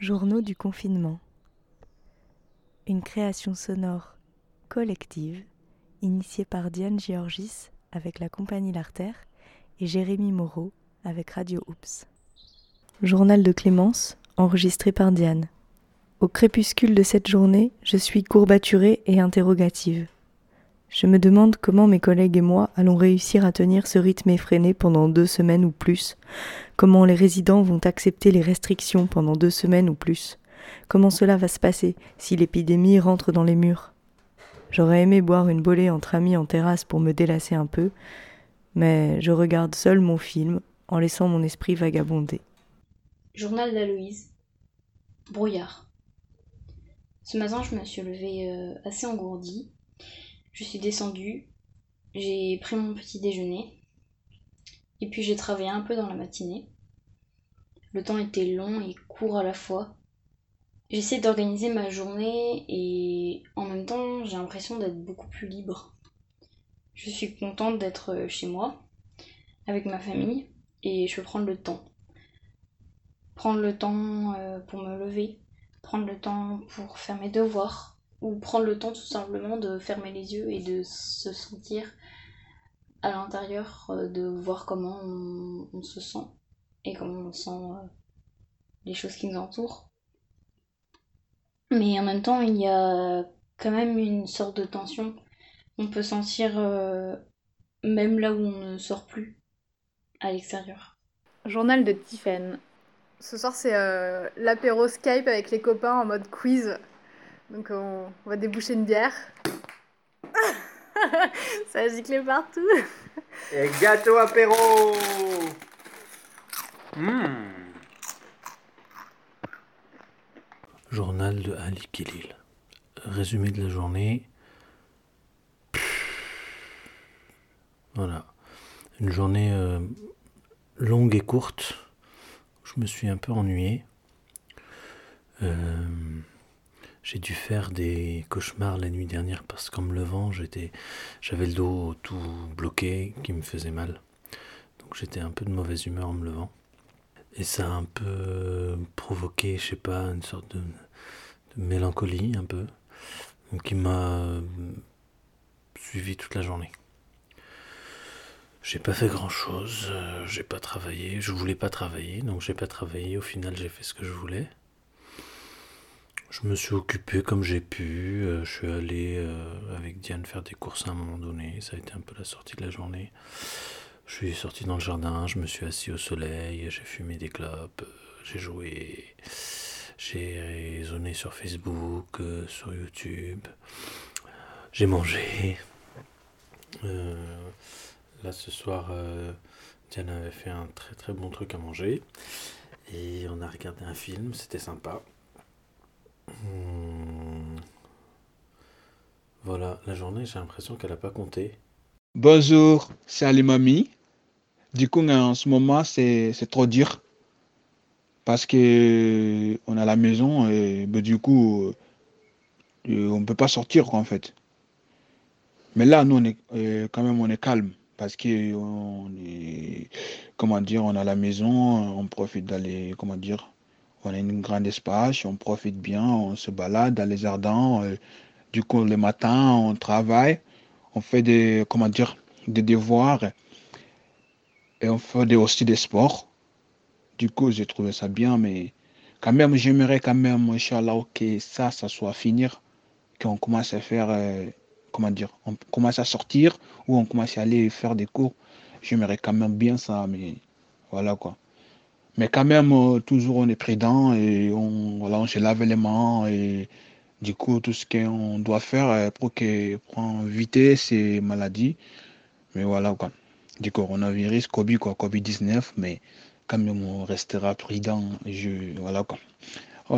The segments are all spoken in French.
Journaux du confinement. Une création sonore collective initiée par Diane Georgis avec la compagnie L'Artère et Jérémy Moreau avec Radio Oops. Journal de Clémence, enregistré par Diane. Au crépuscule de cette journée, je suis courbaturée et interrogative. Je me demande comment mes collègues et moi allons réussir à tenir ce rythme effréné pendant deux semaines ou plus, comment les résidents vont accepter les restrictions pendant deux semaines ou plus, comment cela va se passer si l'épidémie rentre dans les murs. J'aurais aimé boire une bolée entre amis en terrasse pour me délasser un peu, mais je regarde seul mon film en laissant mon esprit vagabonder. Journal d'Aloïse. Brouillard. Ce matin, je me suis levée euh, assez engourdie je suis descendue, j'ai pris mon petit déjeuner, et puis j'ai travaillé un peu dans la matinée. Le temps était long et court à la fois. J'essaie d'organiser ma journée et en même temps j'ai l'impression d'être beaucoup plus libre. Je suis contente d'être chez moi, avec ma famille, et je peux prendre le temps. Prendre le temps euh, pour me lever, prendre le temps pour faire mes devoirs, ou prendre le temps tout simplement de fermer les yeux et de se sentir à l'intérieur, euh, de voir comment on, se sent et comment on sent euh, les choses qui nous entourent. Mais en même temps, il y a quand même une sorte de tension. On peut sentir euh, même là où on ne sort plus à l'extérieur. Journal de Tiffen. Ce soir, c'est l'apéro Skype avec les copains en mode quiz. Donc on, va déboucher une bière. Ça a giclé partout. Et gâteau apéro hmm. Journal de Ali Khalil. Résumé de la journée. Voilà. Une journée euh, longue et courte. Je me suis un peu ennuyé. Euh, j'ai dû faire des cauchemars la nuit dernière parce qu'en me levant, j'étais, j'avais le dos tout bloqué qui me faisait mal. Donc j'étais un peu de mauvaise humeur en me levant. Et ça a un peu provoqué, je sais pas, une sorte de, mélancolie un peu, qui m'a suivi toute la journée. J'ai pas fait grand chose, euh, j'ai pas travaillé, je voulais pas travailler, donc j'ai pas travaillé. Au final, j'ai fait ce que je voulais. Je me suis occupé comme j'ai pu. Euh, je suis allé euh, avec Diane faire des courses à un moment donné. Ça a été un peu la sortie de la journée. Je suis sorti dans le jardin, je me suis assis au soleil, j'ai fumé des clopes, euh, j'ai joué, j'ai raisonné sur Facebook, sur YouTube, j'ai mangé. là ce soir, Diane avait fait un très très bon truc à manger et on a regardé un film, c'était sympa. Hmm. Voilà, la journée, j'ai l'impression qu'elle n'a pas compté. Bonjour, c'est Ali Mami. Du coup, en ce moment, c'est trop dur. Parce que on a la maison et ben, du coup, euh, on ne peut pas sortir, en fait. Mais là, nous, on est, euh, quand même, on est calme. Parce que on est, comment dire, on a la maison, on profite d'aller, comment dire, on a une grande espace, on profite bien, on se balade dans les jardins. Euh, du coup, le matin, on travaille, on fait des, comment dire, des devoirs et on fait aussi des sports. Du coup, j'ai trouvé ça bien, mais quand même, j'aimerais quand même, Inch'Allah, que ça, ça soit finir, qu'on commence à faire, euh, comment dire, on commence à sortir ou on commence à aller faire des cours. J'aimerais quand même bien ça, mais voilà quoi. Mais quand même, euh, toujours on est prudent et on, voilà, on se lave les mains et du coup, tout ce qu'on doit faire euh, pour, que, pour éviter ces maladies. Mais voilà quoi. Du coronavirus, COVID, quoi, Covid-19, mais quand même, on restera prudent. Je, voilà quoi.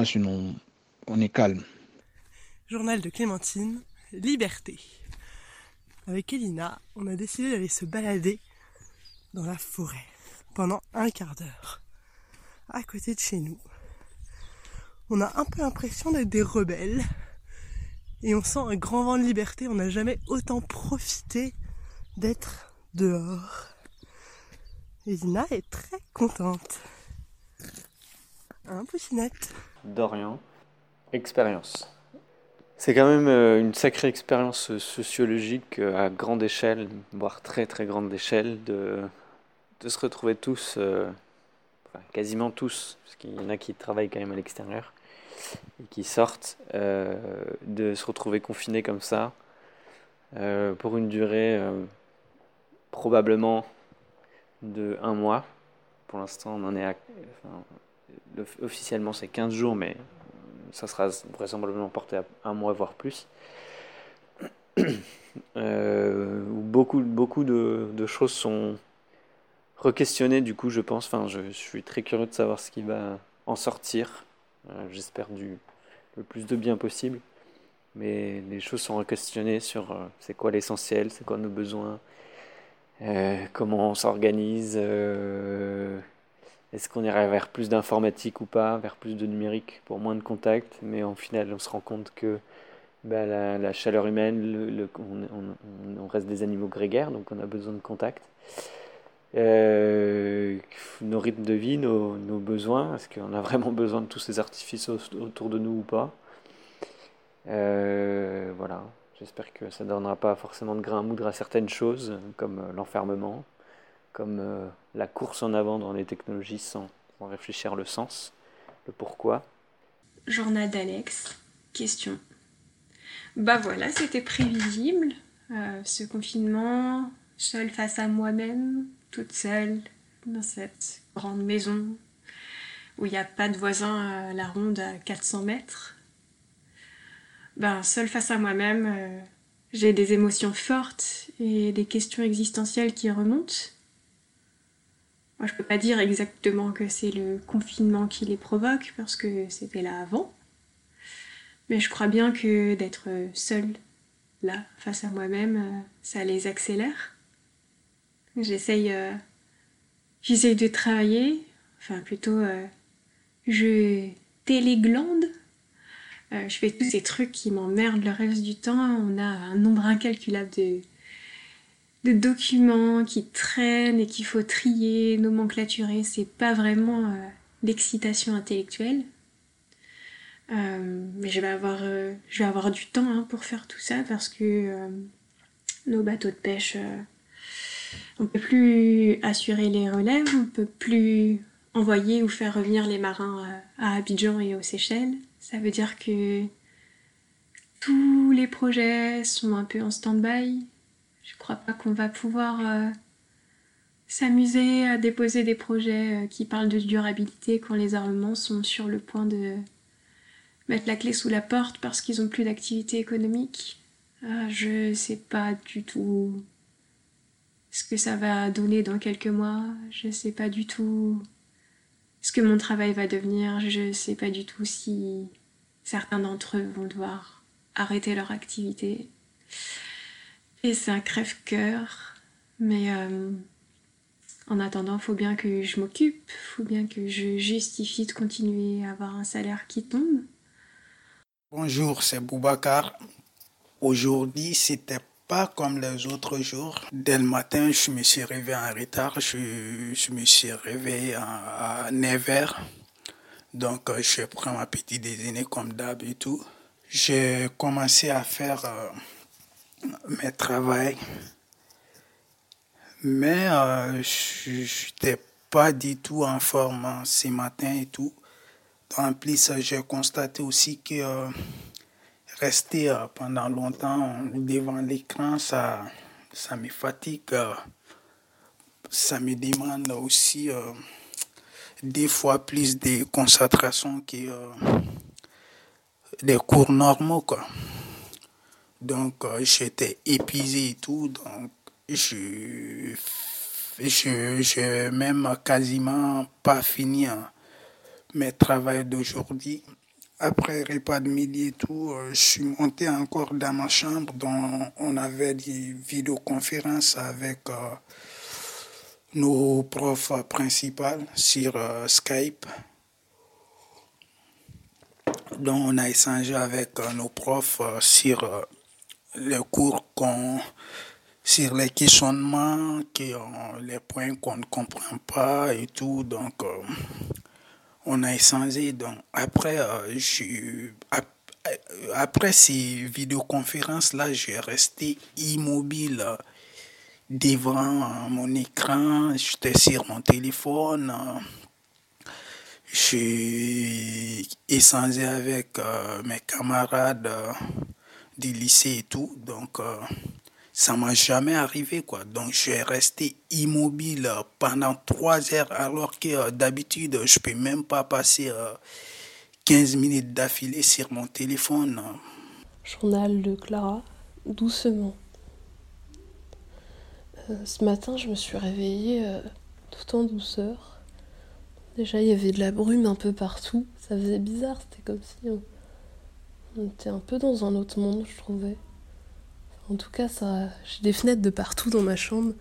sinon, on est calme. Journal de Clémentine, Liberté. Avec Elina, on a décidé d'aller se balader dans la forêt pendant un quart d'heure à côté de chez nous. On a un peu l'impression d'être des rebelles. Et on sent un grand vent de liberté. On n'a jamais autant profité d'être dehors. Et Dina est très contente. un Poucinette. Dorian. Expérience. C'est quand même euh, une sacrée expérience sociologique euh, à grande échelle, voire très très grande échelle, de, se retrouver tous, euh, quasiment tous, parce qu'il y en a qui travaillent quand même à l'extérieur et qui sortent, de se retrouver confinés comme ça pour une durée probablement de un mois. Pour l'instant, on en est à, officiellement c'est 15 jours, mais ça sera vraisemblablement porté à un mois, voire plus. Euh, beaucoup beaucoup de, choses sont re-questionnées, du coup, je pense. Enfin, je, suis très curieux de savoir ce qui va en sortir. Euh, j'espère du le plus de bien possible. Mais les choses sont re-questionnées sur euh, c'est quoi l'essentiel, c'est quoi nos besoins, comment on s'organise est-ce qu'on irait vers plus d'informatique ou pas, vers plus de numérique pour moins de contact Mais en final, on se rend compte que bah, la, chaleur humaine, on, reste des animaux grégaires, donc on a besoin de contact. Euh, nos rythmes de vie, nos, besoins, est-ce qu'on a vraiment besoin de tous ces artifices autour de nous ou pas? Euh, Voilà, j'espère que ça ne donnera pas forcément de grain à moudre à certaines choses, comme euh, l'enfermement, comme la course en avant dans les technologies sans, réfléchir le sens, le pourquoi. Journal d'Alex, question. Bah voilà, c'était prévisible, ce confinement, seule face à moi-même, toute seule, dans cette grande maison, où il n'y a pas de voisin à la ronde à 400 mètres. Ben, seule face à moi-même, euh, j'ai des émotions fortes et des questions existentielles qui remontent. Moi, je peux pas dire exactement que c'est le confinement qui les provoque parce que c'était là avant. Mais je crois bien que d'être seule là, face à moi-même, euh, ça les accélère. J'essaye euh, j'essaye de travailler, enfin plutôt euh, je téléglande. je fais tous ces trucs qui m'emmerdent le reste du temps. On a un nombre incalculable de, de documents qui traînent et qu'il faut trier, nomenclaturer, c'est pas vraiment euh, l'excitation intellectuelle. Euh, mais je vais avoir, euh, je vais avoir du temps hein, pour faire tout ça parce que nos bateaux de pêche, on peut plus assurer les relèves, on peut plus envoyer ou faire revenir les marins à Abidjan et aux Seychelles. Ça veut dire que tous les projets sont un peu en stand-by, je crois pas qu'on va pouvoir euh, s'amuser à déposer des projets euh, qui parlent de durabilité quand les armements sont sur le point de mettre la clé sous la porte parce qu'ils ont plus d'activité économique. Euh, je sais pas du tout ce que ça va donner dans quelques mois. Je sais pas du tout ce que mon travail va devenir. Je sais pas du tout si certains d'entre eux vont devoir arrêter leur activité. Et c'est un crève-cœur. Mais euh, en attendant, faut bien que je m'occupe, faut bien que je justifie de continuer à avoir un salaire qui tombe. Bonjour, c'est Boubacar. Aujourd'hui, c'était pas comme les autres jours. Dès le matin, je me suis réveillé en retard. Je, je me suis réveillé à, 9h. Donc, euh, je prends ma petite déjeuner comme d'hab et tout. J'ai commencé à faire euh, mes travail. Mais euh, je n'étais pas du tout en forme hein, ce matin et tout. En plus, j'ai constaté aussi que rester euh, pendant longtemps devant l'écran, ça, ça me fatigue. ça me demande aussi des fois plus de concentration que des cours normaux. Quoi. Donc, euh, j'étais épuisé et tout. Donc, je je même quasiment pas fini hein, mes travaux d'aujourd'hui. Après repas de midi et tout, euh, je suis monté encore dans ma chambre dont on avait des vidéoconférences avec euh, nos profs principaux sur Skype. Donc on a échangé avec nos profs sur les cours qu'on sur les questionnements, les points qu'on ne comprend pas et tout. Donc, euh, on a échangé. Donc, après, euh, je, après ces vidéoconférences-là, j'ai resté immobile euh, devant mon écran. J'étais sur mon téléphone. J'ai échangé avec mes camarades du lycée et tout. Donc, ça m'a jamais arrivé quoi. Donc j'ai resté immobile pendant trois heures alors que euh, d'habitude je peux même pas passer 15 euh, minutes d'affilée sur mon téléphone. Journal de Clara, doucement. Euh, ce matin je me suis réveillée tout en douceur. Déjà il y avait de la brume un peu partout. Ça faisait bizarre, c'était comme si on était un peu dans un autre monde je trouvais. En tout cas, ça, j'ai des fenêtres de partout dans ma chambre.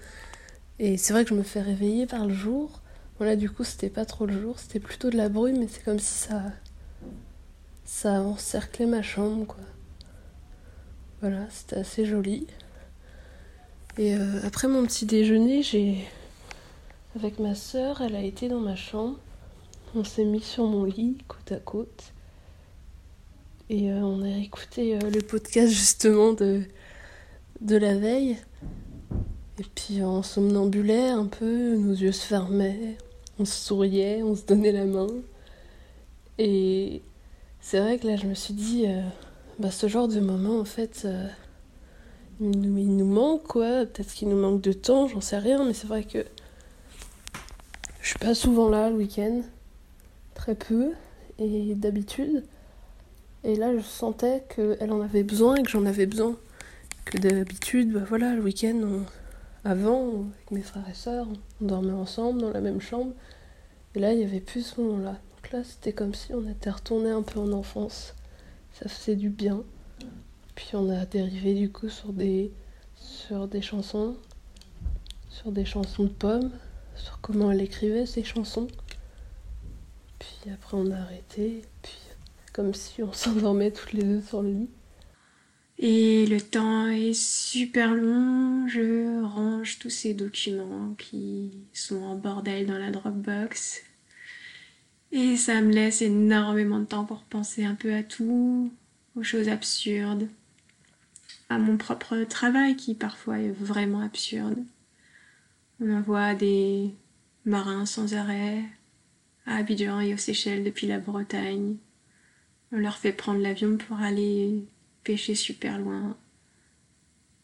Et c'est vrai que je me fais réveiller par le jour. Voilà, du coup, c'était pas trop le jour, c'était plutôt de la brume, mais c'est comme si ça. ça encerclait ma chambre, quoi. Voilà, c'était assez joli. Et euh, après mon petit déjeuner, j'ai. Avec ma soeur, elle a été dans ma chambre. On s'est mis sur mon lit, côte à côte. Et euh, on a écouté euh, le podcast justement de de la veille. Et puis on somnambulait un peu, nos yeux se fermaient, on se souriait, on se donnait la main. Et c'est vrai que là je me suis dit, euh, bah, ce genre de moment en fait, euh, il, nous, manque quoi. Peut-être qu'il nous manque de temps, j'en sais rien, mais c'est vrai que je suis pas souvent là le week-end, très peu, et d'habitude. Et là je sentais qu'elle en avait besoin et que j'en avais besoin que d'habitude, bah voilà, le week-end, avant, avec mes frères et sœurs, on dormait ensemble dans la même chambre. Et là, il n'y avait plus ce moment-là. Donc là, c'était comme si on était retourné un peu en enfance. Ça faisait du bien. Puis on a dérivé du coup sur des, sur des chansons, sur des chansons de pommes, sur comment elle écrivait ces chansons. Puis après, on a arrêté. Puis comme si on s'endormait toutes les deux sur le lit. Et le temps est super long, je range tous ces documents qui sont en bordel dans la Dropbox. Et ça me laisse énormément de temps pour penser un peu à tout, aux choses absurdes, à mon propre travail qui parfois est vraiment absurde. On envoie des marins sans arrêt à Abidjan et aux Seychelles depuis la Bretagne. On leur fait prendre l'avion pour aller pêcher super loin.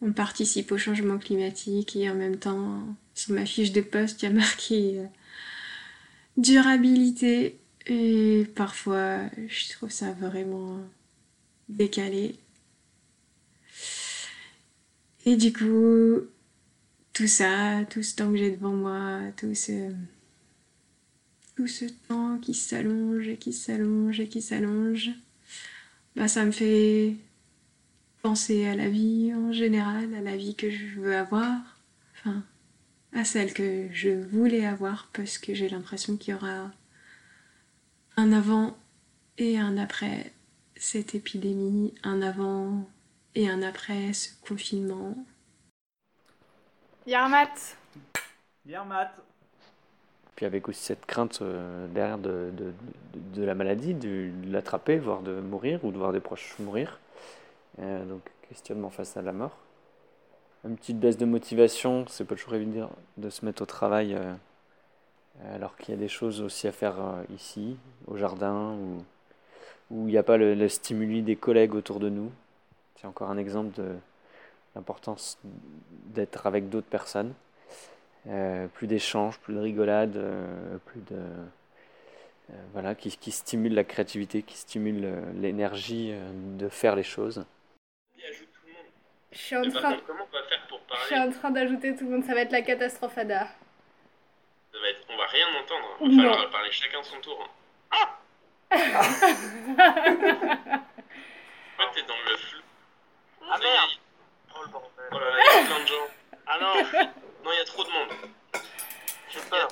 On participe au changement climatique et en même temps, sur ma fiche de poste, il y a marqué euh, durabilité. Et parfois, je trouve ça vraiment décalé. Et du coup, tout ça, tout ce temps que j'ai devant moi, tout ce, tout ce temps qui s'allonge et qui s'allonge et qui s'allonge, bah ça me fait penser à la vie en général, à la vie que je veux avoir, enfin, à celle que je voulais avoir, parce que j'ai l'impression qu'il y aura un avant et un après cette épidémie, un avant et un après ce confinement. Yarmat Yarmat Puis avec aussi cette crainte euh, derrière de, de, la maladie, de l'attraper, voire de mourir, ou de voir des proches mourir. Euh, donc questionnement face à la mort. Une petite baisse de motivation, c'est pas toujours évident de se mettre au travail euh, alors qu'il y a des choses aussi à faire euh, ici, au jardin, où, où il n'y a pas le, stimuli des collègues autour de nous. C'est encore un exemple de l'importance d'être avec d'autres personnes. plus d'échanges, plus de rigolades, plus de... voilà, qui, qui stimule la créativité, qui stimule l'énergie de faire les choses. Je suis en train. comment on va faire pour parler Je suis en train d'ajouter tout le monde, ça va être la catastrophe Ada. Ça va être... On va rien entendre, il va falloir parler chacun son tour. Hein. Ah Pourquoi t'es dans le flou Ah merde Oh le bordel Oh là là, il y a plein de gens. Ah non Non, il y a trop de monde. J'ai peur.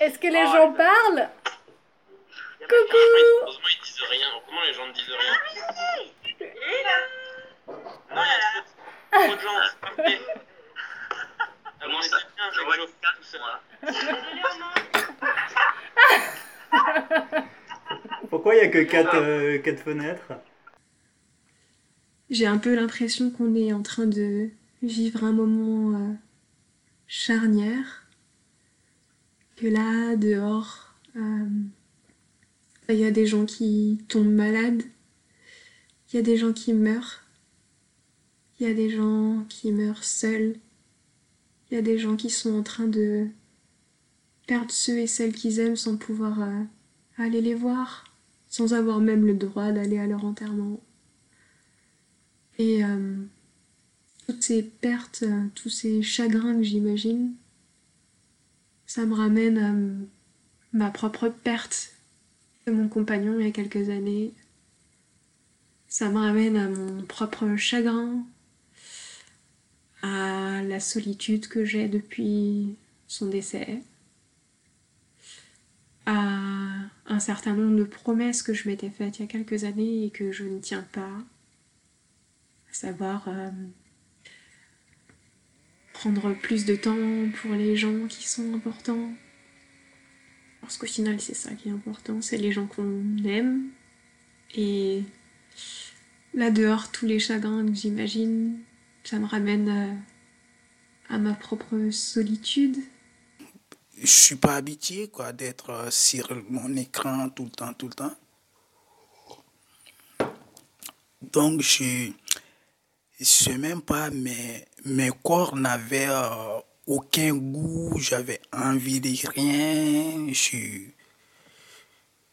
Est-ce que les oh, gens parlent Coucou Heureusement, ils disent rien. Comment les gens ne disent rien? Non, il y a trop, de gens. Bien, je vois. Pourquoi il n'y a que 4 euh, fenêtres J'ai un peu l'impression qu'on est en train de vivre un moment euh, charnière. Que là, dehors, euh, il y a des gens qui tombent malades. Il y a des gens qui meurent. Il y a des gens qui meurent seuls. Il y a des gens qui sont en train de perdre ceux et celles qu'ils aiment sans pouvoir euh, aller les voir, sans avoir même le droit d'aller à leur enterrement. Et euh, toutes ces pertes, euh, tous ces chagrins que j'imagine, ça me ramène à ma propre perte de mon compagnon il y a quelques années. Ça me ramène à mon propre chagrin, à la solitude que j'ai depuis son décès, à un certain nombre de promesses que je m'étais faites il y a quelques années et que je ne tiens pas, à savoir euh, prendre plus de temps pour les gens qui sont importants. Parce qu'au final, c'est ça qui est important, c'est les gens qu'on aime. Et là dehors, tous les chagrins que j'imagine, ça me ramène à, à ma propre solitude. Je suis pas habitué quoi d'être sur mon écran tout le temps, tout le temps. Donc je je sais même pas, mais mes corps n'avaient euh, aucun goût, j'avais envie de rien, je,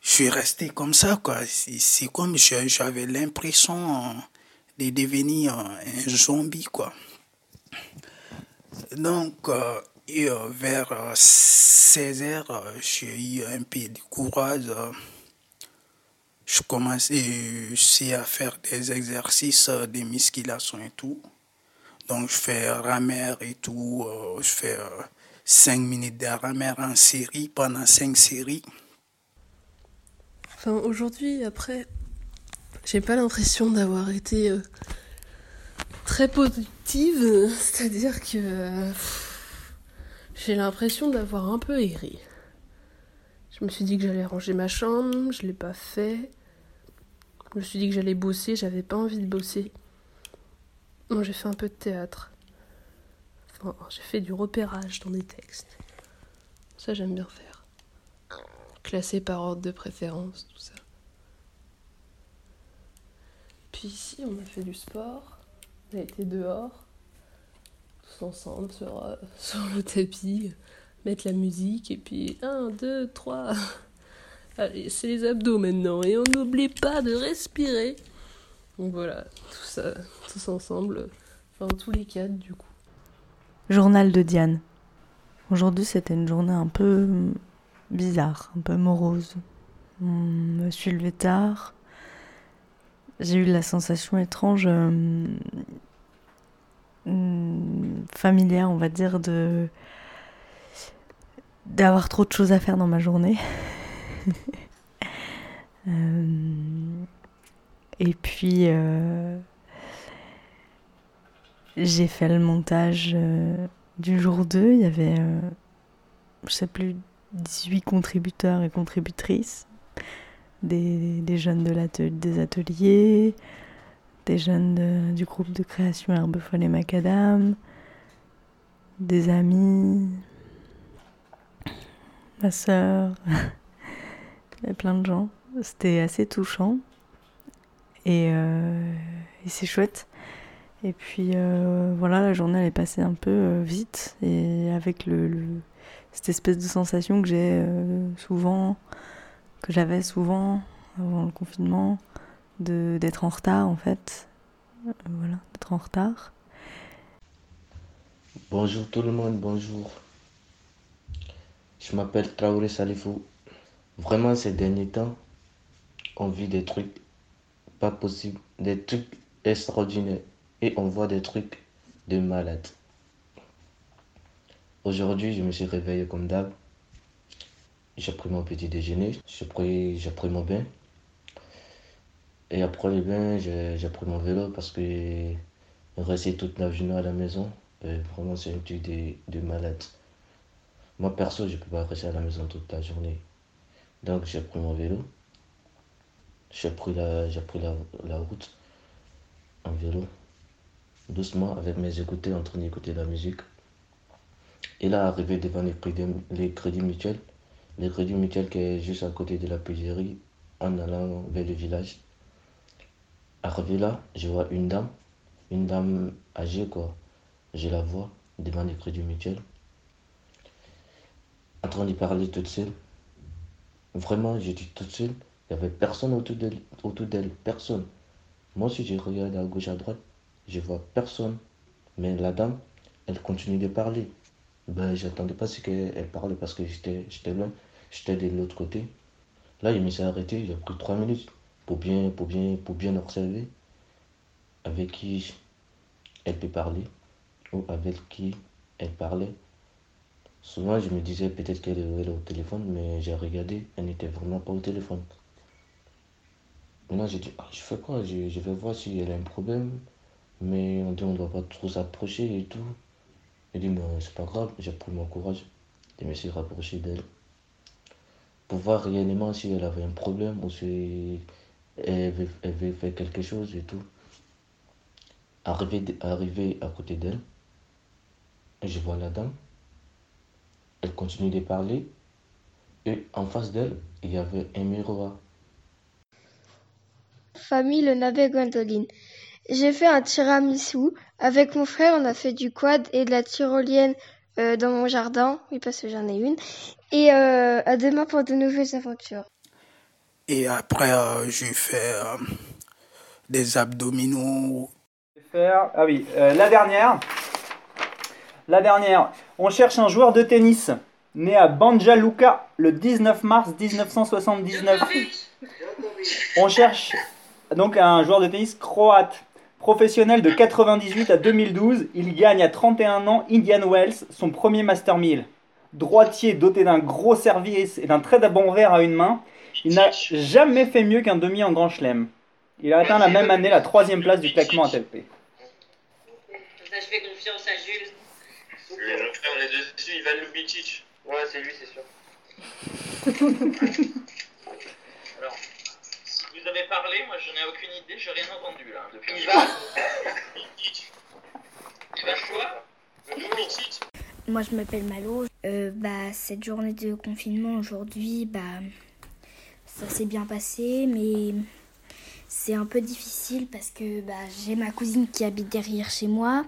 je suis resté comme ça, quoi. C'est comme j'avais l'impression euh, de devenir un zombie, quoi. Donc, euh, euh, vers 16 heures, euh, j'ai eu un peu de courage. je commençais à faire des exercices de musculation et tout. Donc, je fais rameur et tout. je fais 5 minutes de rameur en série pendant 5 séries. Enfin, aujourd'hui, après, j'ai pas l'impression d'avoir été euh, très positive. C'est-à-dire que j'ai l'impression d'avoir un peu erré. Je me suis dit que j'allais ranger ma chambre, je l'ai pas fait. Je me suis dit que j'allais bosser, j'avais pas envie de bosser. Moi, j'ai fait un peu de théâtre. Enfin, j'ai fait du repérage dans des textes. Ça, j'aime bien faire. Classé par ordre de préférence, tout ça. Puis ici, on a fait du sport. On a été dehors. Tous ensemble sur, euh, le tapis. Mettre la musique. Et puis, 1, 2, 3. Allez, c'est les abdos maintenant. Et on n'oublie pas de respirer. Donc voilà, tout tous ensemble. Enfin, tous les quatre, du coup. Journal de Diane. Aujourd'hui, c'était une journée un peu bizarre, un peu morose. On me suis tard. J'ai eu la sensation étrange, euh, hum, familière, on va dire, de d'avoir trop de choses à faire dans ma journée. Euh, et puis, euh, j'ai fait le montage du jour 2. Il y avait, je sais plus, 18 contributeurs et contributrices. Des, jeunes de des ateliers, des jeunes du groupe de création Herbe Folle et Macadam, des amis, ma sœur, plein de gens. C'était assez touchant et, euh, c'est chouette. Et puis euh, voilà, la journée elle est passée un peu euh, vite et avec cette espèce de sensation que j'ai souvent, que j'avais souvent avant le confinement, d'être en retard en fait. Euh, voilà, d'être en retard. Bonjour tout le monde, bonjour. Je m'appelle Traoré Salifou. Vraiment, ces derniers temps, on vit des trucs pas possibles, des trucs extraordinaires et on voit des trucs de malade. Aujourd'hui, je me suis réveillé comme d'hab. J'ai pris mon petit déjeuner, j'ai pris, j'ai pris mon bain. Et après le bain, j'ai pris mon vélo parce que rester toute la journée à la maison, vraiment, c'est un truc de, de malade. Moi, perso, je peux pas rester à la maison toute la journée. Donc j'ai pris mon vélo. J'ai pris, la, j'ai pris la, la route en vélo, doucement, avec mes écouteurs en train d'écouter la musique. Et là, arrivé devant les les crédits mutuels, les crédits mutuels qui est juste à côté de la payserie, en allant vers le village. Arrivé là, je vois une dame, une dame âgée quoi. Je la vois devant les crédits mutuels, en train de parler toute seule. Vraiment, j'étais toute seule. Il n'y avait personne autour d'elle, personne. Moi aussi, je regarde à gauche, à droite, je vois personne. Mais la dame, elle continue de parler. Ben, j'attendais pas ce qu'elle parle parce que j'étais, j'étais loin, j'étais de l'autre côté. Là, il me s'est arrêté, j'ai pris trois minutes pour bien, pour bien, pour bien observer avec qui elle peut parler ou avec qui elle parlait. Souvent, je me disais peut-être qu'elle était au téléphone, mais j'ai regardé, elle n'était vraiment pas au téléphone. Maintenant, j'ai dit, ah, je fais quoi? Je, je vais voir si elle a un problème, mais on dit on ne doit pas trop s'approcher et tout. J'ai dit, mais c'est pas grave, j'ai pris mon courage de me suis rapproché d'elle. Pour voir réellement si elle avait un problème ou si elle avait, fait quelque chose et tout. Arrivé, arrivé à côté d'elle, je vois la dame. Elle continue de parler. Et en face d'elle, il y avait un miroir. Famille Le Navet Gwendoline. J'ai fait un tiramisu. Avec mon frère, on a fait du quad et de la tyrolienne euh, dans mon jardin. Oui, parce que j'en ai une. Et euh, à demain pour de nouvelles aventures. Et après, euh, j'ai fait euh, des abdominaux. Faire... Ah oui, euh, la dernière. La dernière. On cherche un joueur de tennis né à Banja Luka le 19 mars 1979. On cherche donc un joueur de tennis croate. Professionnel de 98 à 2012, il gagne à 31 ans Indian Wells, son premier Master 1000. Droitier doté d'un gros service et d'un très bon verre à une main, il n'a jamais fait mieux qu'un demi en Grand Chelem. Il a atteint la même année la troisième place du claquement ATP. Ça, je fais confiance à Jules. Le mon frère, on est dessus, Ivan Lubicic. Ouais, c'est lui, c'est sûr. Vous avez parlé, moi je n'ai aucune idée, j'ai rien entendu là. Depuis Lubicic Moi, je m'appelle Malo. Euh, bah, cette journée de confinement aujourd'hui, bah, ça s'est bien passé, mais c'est un peu difficile parce que bah, j'ai ma cousine qui habite derrière chez moi.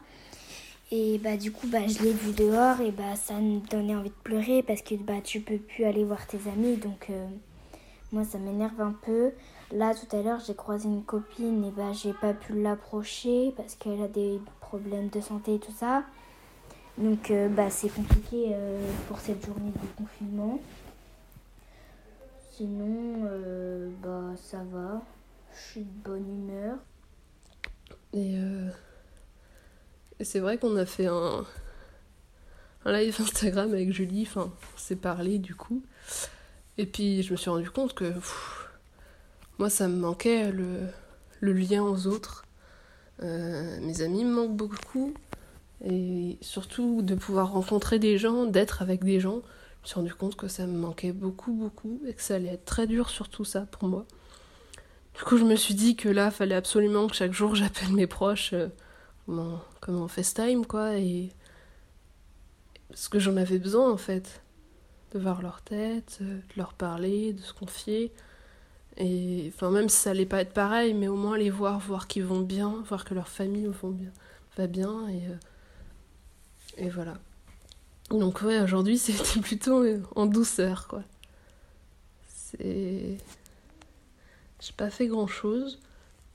Et bah, du coup, bah, je l'ai vue dehors et bah, ça me donnait envie de pleurer parce que bah, tu peux plus aller voir tes amis. Donc, euh, moi, ça m'énerve un peu. Là, tout à l'heure, j'ai croisé une copine et bah, j'ai pas pu l'approcher parce qu'elle a des problèmes de santé et tout ça. Donc euh, bah, c'est compliqué euh, pour cette journée de confinement. Sinon, euh, bah, ça va. Je suis de bonne humeur. Et, c'est vrai qu'on a fait un, un live Instagram avec Julie, enfin, on s'est parlé du coup. Et puis je me suis rendu compte que moi ça me manquait le, le lien aux autres. Euh, mes amis me manquent beaucoup. Et surtout de pouvoir rencontrer des gens, d'être avec des gens. Je me suis rendu compte que ça me manquait beaucoup, beaucoup, et que ça allait être très dur sur tout ça pour moi. Du coup, je me suis dit que là, fallait absolument que chaque jour j'appelle mes proches euh, comme, en, comme en FaceTime, quoi, et. Parce que j'en avais besoin, en fait. De voir leur tête, euh, de leur parler, de se confier. Et enfin, même si ça allait pas être pareil, mais au moins les voir, voir qu'ils vont bien, voir que leur famille bien, va bien, et. euh, et voilà. Donc ouais, aujourd'hui c'était plutôt en douceur quoi. C'est... J'ai pas fait grand chose,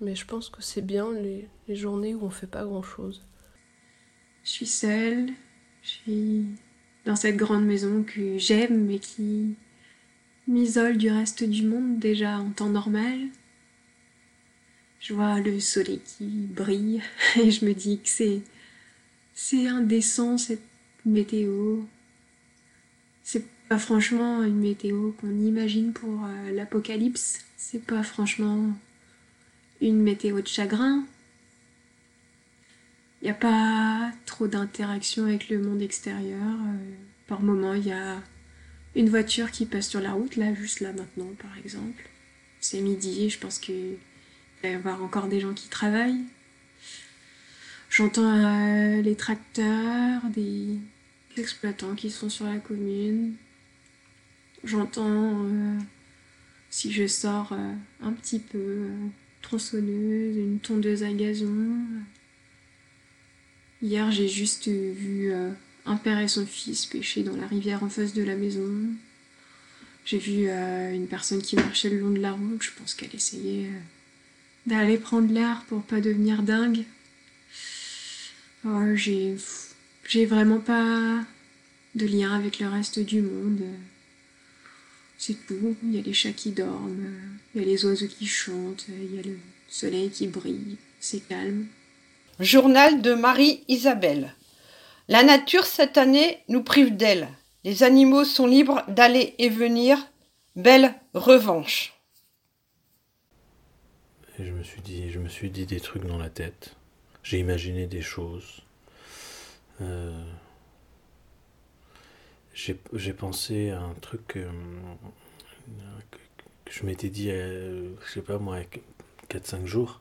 mais je pense que c'est bien les, les journées où on fait pas grand chose. Je suis seule, je suis dans cette grande maison que j'aime mais qui m'isole du reste du monde déjà en temps normal. Je vois le soleil qui brille et je me dis que c'est c'est indécent cette météo. C'est pas franchement une météo qu'on imagine pour euh, l'apocalypse. C'est pas franchement une météo de chagrin. Il n'y a pas trop d'interaction avec le monde extérieur. Euh, par moments, il y a une voiture qui passe sur la route, là, juste là maintenant, par exemple. C'est midi je pense qu'il va y avoir encore des gens qui travaillent. J'entends euh, les tracteurs, des exploitants qui sont sur la commune. J'entends, euh, si je sors un petit peu, tronçonneuse, une tondeuse à gazon. Hier, j'ai juste vu euh, un père et son fils pêcher dans la rivière en face de la maison. J'ai vu euh, une personne qui marchait le long de la route. Je pense qu'elle essayait euh, d'aller prendre l'air pour pas devenir dingue. Oh, j'ai vraiment pas de lien avec le reste du monde. C'est tout. Il y a les chats qui dorment, il y a les oiseaux qui chantent, il y a le soleil qui brille. C'est calme. Journal de Marie-Isabelle. La nature cette année nous prive d'elle. Les animaux sont libres d'aller et venir. Belle revanche. Je me suis dit, je me suis dit des trucs dans la tête. J'ai imaginé des choses. Euh, j'ai pensé à un truc que, je m'étais dit, euh, je sais pas moi, 4-5 jours,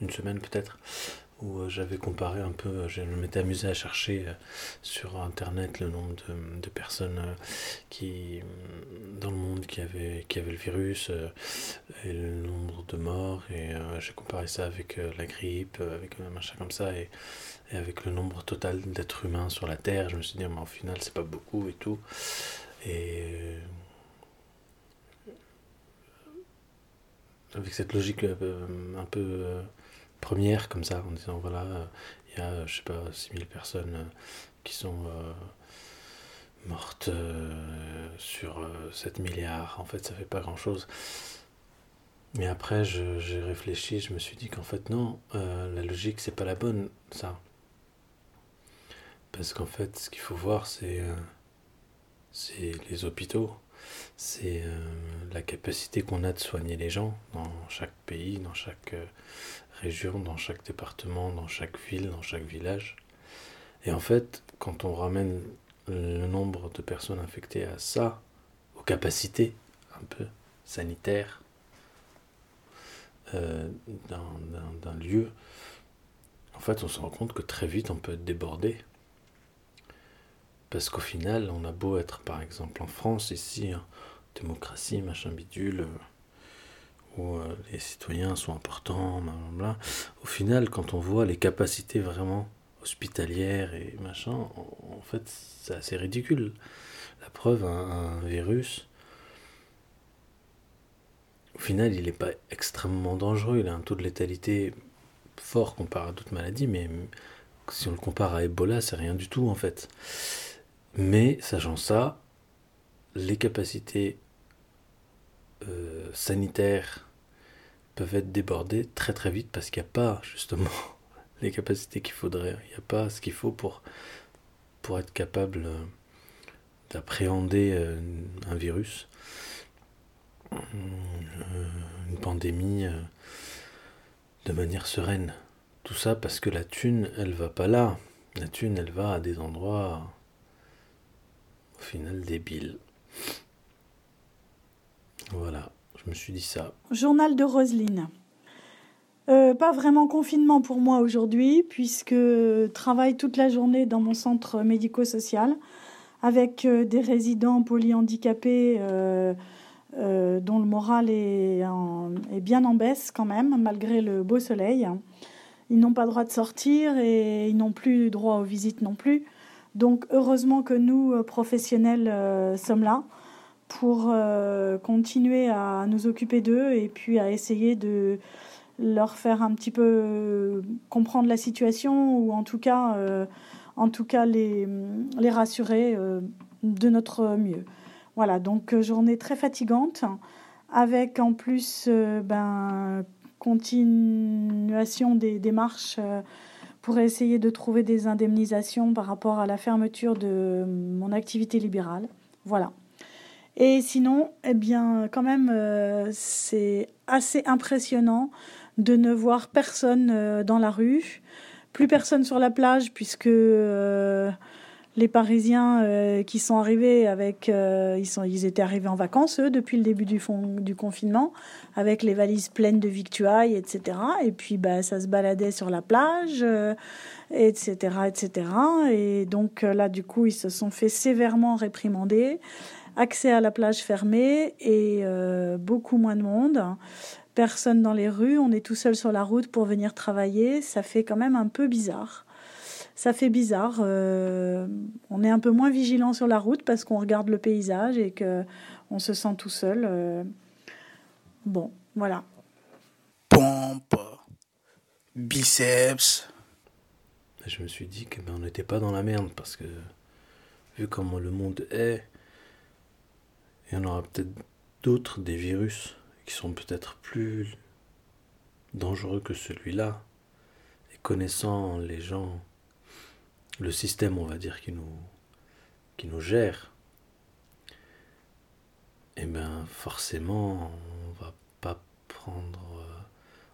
une semaine peut-être, où euh, j'avais comparé un peu, euh, je m'étais amusé à chercher euh, sur internet le nombre de, de personnes qui, euh, dans le monde qui avaient, qui avaient le virus et le nombre de morts, et j'ai comparé ça avec la grippe, avec un machin comme ça, et, et avec le nombre total d'êtres humains sur la Terre. Je me suis dit, mais au final, c'est pas beaucoup et tout. Et avec cette logique un peu première comme ça, en disant voilà, il y a, je sais pas, 6000 personnes euh, qui sont euh, mortes euh, sur euh, 7 milliards. En fait, ça fait pas grand chose. Mais après, j'ai réfléchi, je me suis dit qu'en fait, non, la logique, c'est pas la bonne, ça. Parce qu'en fait, ce qu'il faut voir, c'est les hôpitaux, c'est la capacité qu'on a de soigner les gens dans chaque pays, dans chaque région, dans chaque département, dans chaque ville, dans chaque village. Et en fait, quand on ramène le nombre de personnes infectées à ça, aux capacités un peu sanitaires euh, d'un lieu, en fait, on se rend compte que très vite, on peut être débordé. Parce qu'au final, on a beau être, par exemple, en France, ici, hein, démocratie, machin bidule, euh, où euh, les citoyens sont importants, blablabla. Au final, quand on voit les capacités vraiment hospitalières et machin, en, fait, c'est assez ridicule. La preuve, un, un virus, au final, il n'est pas extrêmement dangereux. Il a un taux de létalité fort comparé à d'autres maladies, mais si on le compare à Ebola, c'est rien du tout en fait. Mais sachant ça, les capacités euh, sanitaires peuvent être débordées très très vite parce qu'il n'y a pas justement les capacités qu'il faudrait. Il n'y a pas ce qu'il faut pour, pour être capable euh, d'appréhender euh, un virus, euh, une pandémie de manière sereine. Tout ça parce que la thune, elle va pas là. La thune, elle va à des endroits au final débiles. Voilà, Journal de Roselyne. Euh, pas vraiment confinement pour moi aujourd'hui, puisque je travaille toute la journée dans mon centre médico-social avec euh, des résidents polyhandicapés euh, dont le moral est, en- est bien en baisse quand même, malgré le beau soleil. Ils n'ont pas droit de sortir et ils n'ont plus droit aux visites non plus. Donc heureusement que nous, professionnels, sommes là pour euh, continuer à nous occuper d'eux et puis à essayer de leur faire un petit peu euh, comprendre la situation ou en tout cas, euh, en tout cas les, les rassurer de notre mieux. Voilà, donc journée très fatigante avec en plus ben, continuation des démarches pour essayer de trouver des indemnisations par rapport à la fermeture de mon activité libérale. Voilà. Et sinon, eh bien, quand même, euh, c'est assez impressionnant de ne voir personne euh, dans la rue, plus personne sur la plage puisque euh, les Parisiens qui sont arrivés avec, ils, étaient arrivés en vacances eux depuis le début du confinement, avec les valises pleines de victuailles, etc. Et puis bah ça se baladait sur la plage, etc., etc. Et donc là du coup ils se sont fait sévèrement réprimander, accès à la plage fermée et beaucoup moins de monde. Personne dans les rues, on est tout seul sur la route pour venir travailler, ça fait quand même un peu bizarre ça fait bizarre. Euh, on est un peu moins vigilant sur la route parce qu'on regarde le paysage et que on se sent tout seul. Euh. Bon, voilà. Pompe, biceps. Je me suis dit que ben, on n'était pas dans la merde parce que vu comment le monde est, il y en aura peut-être d'autres, des virus, qui sont peut-être plus dangereux que celui-là. Et connaissant les gens le système, on va dire, qui nous, qui nous gère, eh bien forcément, on va pas prendre,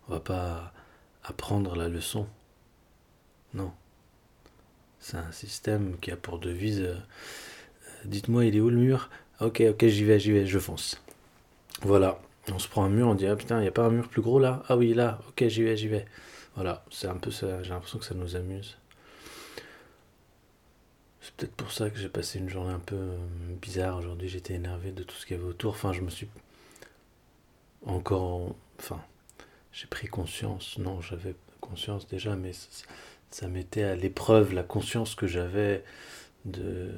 on va pas apprendre la leçon. Non. C'est un système qui a pour devise euh, Dites-moi, il est où le mur? Ok, ok, j'y vais, j'y vais, je fonce. Voilà. On se prend un mur, on dit Ah putain, il n'y a pas un mur plus gros là? Ah oui, là, ok, j'y vais, j'y vais. Voilà, c'est un peu ça, j'ai l'impression que ça nous amuse. C'est peut-être pour ça que j'ai passé une journée un peu euh, bizarre aujourd'hui. J'étais énervé de tout ce qu'il y avait autour. Enfin, je me suis encore. Enfin, j'ai pris conscience. Non, j'avais conscience déjà, mais ça, mettait à l'épreuve la conscience que j'avais de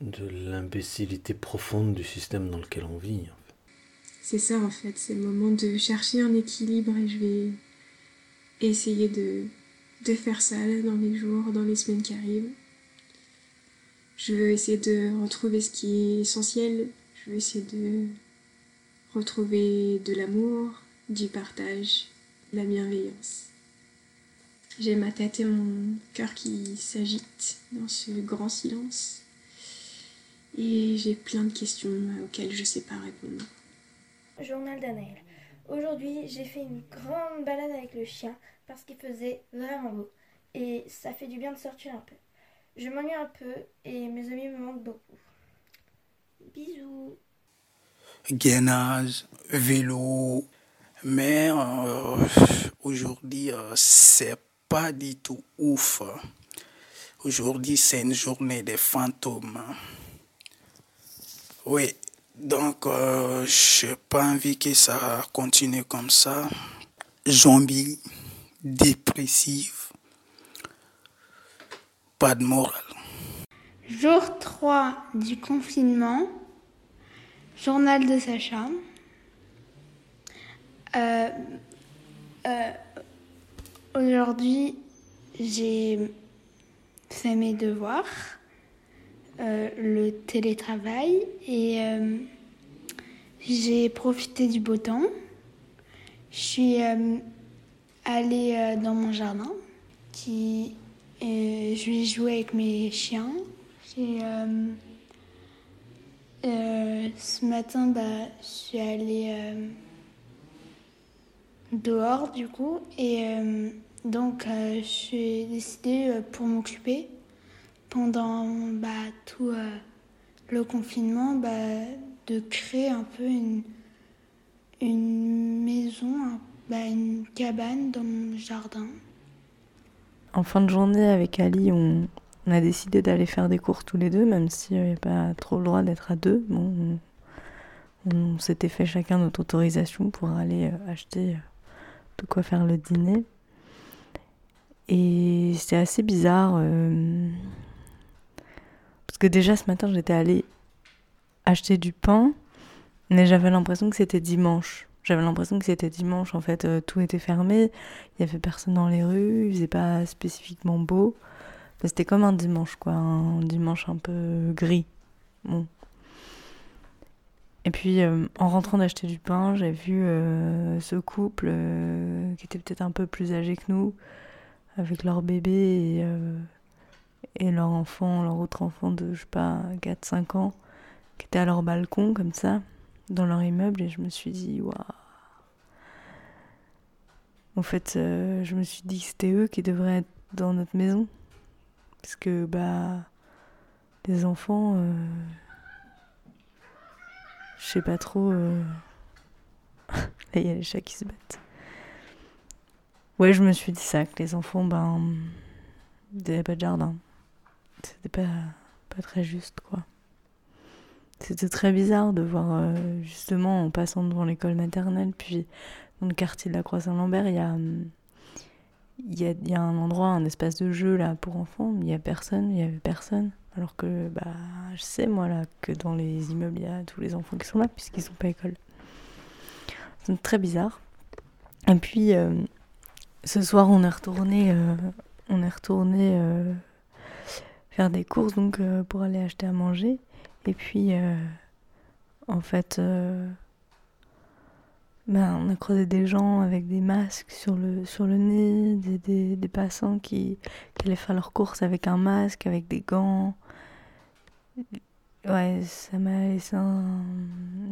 de l'imbécilité profonde du système dans lequel on vit. C'est ça en fait, c'est le moment de chercher un équilibre et je vais essayer de faire ça dans les jours, dans les semaines qui arrivent. Je veux essayer de retrouver ce qui est essentiel. Je veux essayer de retrouver de l'amour, du partage, de la bienveillance. J'ai ma tête et mon cœur qui s'agitent dans ce grand silence. Et j'ai plein de questions auxquelles je ne sais pas répondre. Journal d'Anaël. Aujourd'hui, j'ai fait une grande balade avec le chien parce qu'il faisait vraiment beau et ça fait du bien de sortir un peu. Je m'ennuie un peu et mes amis me manquent beaucoup. Bisous. Gainage, vélo, mais euh, aujourd'hui euh, c'est pas du tout ouf. Aujourd'hui c'est une journée des fantômes. Oui, donc, euh, je n'ai pas envie que ça continue comme ça. Zombie, dépressive, pas de morale. Jour 3 du confinement, journal de Sacha. Euh, euh, aujourd'hui, j'ai fait mes devoirs. Euh, le télétravail et euh, j'ai profité du beau temps. Je suis euh, allée dans mon jardin, qui, je vais jouer avec mes chiens. ce matin, bah, je suis allée dehors du coup et donc je suis décidée pour m'occuper pendant bah, tout euh, le confinement bah, de créer un peu une, une maison, bah, une cabane dans mon jardin. En fin de journée avec Ali, on, a décidé d'aller faire des courses tous les deux, même s'il n'y avait pas trop le droit d'être à deux. Bon, on, s'était fait chacun notre autorisation pour aller euh, acheter euh, de quoi faire le dîner. Et c'était assez bizarre. Parce que déjà ce matin, j'étais allée acheter du pain, mais j'avais l'impression que c'était dimanche. J'avais l'impression que c'était dimanche, en fait, euh, tout était fermé, il n'y avait personne dans les rues, il faisait pas spécifiquement beau. C'était comme un dimanche, quoi, un dimanche un peu gris. Bon. Et puis, euh, en rentrant d'acheter du pain, j'ai vu euh, ce couple qui était peut-être un peu plus âgé que nous, avec leur bébé et et leur enfant, leur autre enfant de, je sais pas, 4-5 ans, qui était à leur balcon comme ça, dans leur immeuble, et je me suis dit, waouh. En fait, euh, je me suis dit que c'était eux qui devraient être dans notre maison. Parce que, bah, les enfants, euh, je sais pas trop. euh, Là, il y a les chats qui se battent. Ouais, je me suis dit ça, que les enfants, ben, ils avaient pas de jardin. C'était pas, pas très juste, quoi. C'était très bizarre de voir, euh, justement, en passant devant l'école maternelle, puis dans le quartier de la Croix-Saint-Lambert, il y a, hum, y, a, y a un endroit, un espace de jeu là pour enfants, mais il y a personne, il y avait personne. Alors que, bah, je sais, moi, là, que dans les immeubles, il y a tous les enfants qui sont là, puisqu'ils sont pas à école. C'est très bizarre. Et puis, euh, ce soir, on est retourné, euh, on est retourné faire des courses donc euh, pour aller acheter à manger. Et puis, euh, en fait, euh, ben, on a croisé des gens avec des masques sur le, sur le nez, des, des, passants qui, qui allaient faire leurs courses avec un masque, avec des gants. Ouais, ça m'a laissé un-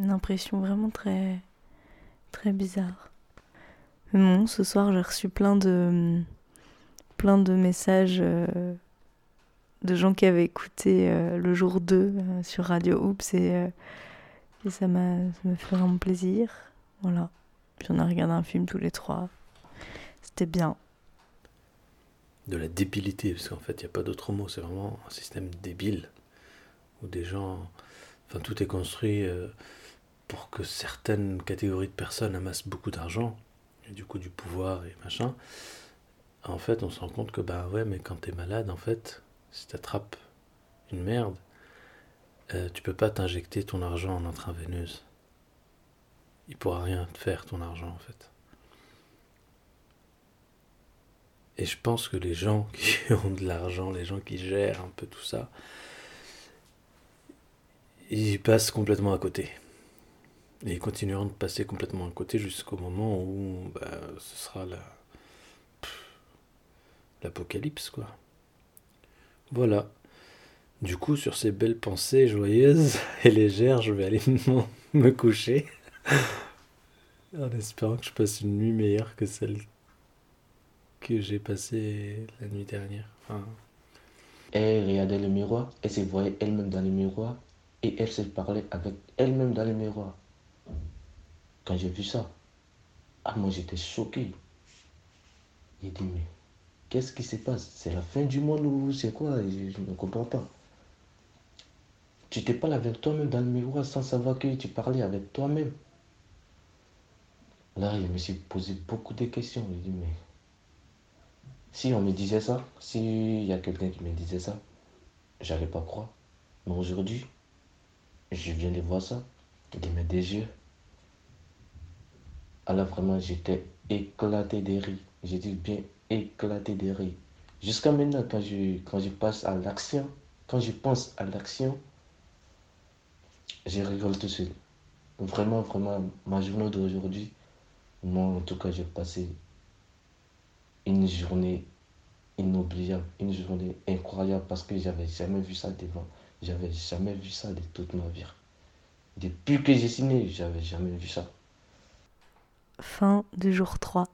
une impression vraiment très, très bizarre. Mais bon, ce soir, j'ai reçu plein de, plein de messages de gens qui avaient écouté euh, le jour 2 euh, sur Radio Oops et, euh, ça m'a fait vraiment plaisir. Voilà. Puis on a regardé un film tous les trois. C'était bien. de la débilité, parce qu'en fait, il n'y a pas d'autre mot, c'est vraiment un système débile, où des gens... Enfin, tout est construit pour que certaines catégories de personnes amassent beaucoup d'argent, et du coup du pouvoir et machin. En fait, on se rend compte que, bah ouais, mais quand t'es malade, en fait, si t'attrapes une merde, euh, tu peux pas t'injecter ton argent en intraveineuse. Il pourra rien te faire, ton argent, en fait. Et je pense que les gens qui ont de l'argent, les gens qui gèrent un peu tout ça, ils passent complètement à côté. Et ils continueront de passer complètement à côté jusqu'au moment où bah, ce sera la... l'apocalypse, quoi. Voilà. Du coup, sur ces belles pensées joyeuses et légères, je vais aller me- coucher. En espérant que je passe une nuit meilleure que celle que j'ai passée la nuit dernière. Elle regardait le miroir, elle se voyait elle-même dans le miroir et elle se parlait avec elle-même dans le miroir. Quand j'ai vu ça, ah, moi j'étais choqué. J'ai dit, mais qu'est-ce qui se passe? C'est la fin du monde ou c'est quoi? Je, je ne comprends pas. Tu te parles avec toi-même dans le miroir sans savoir que tu parlais avec toi-même. Là, je me suis posé beaucoup de questions. J'ai dit, mais si on me disait ça, s'il y a quelqu'un qui me disait ça, j'allais pas croire. Mais aujourd'hui, je viens de voir ça, de des yeux. Alors vraiment, j'étais éclaté de rire. J'ai dit bien éclaté de rire. Jusqu'à maintenant, quand je, quand je passe à l'action, quand je pense à l'action, je rigole tout seul. Vraiment, vraiment, ma journée d'aujourd'hui, moi en tout cas, j'ai passé une journée inoubliable, une journée incroyable parce que j'avais jamais vu ça devant. J'avais jamais vu ça de toute ma vie. Depuis que j'ai signé, j'avais jamais vu ça. Fin du jour 3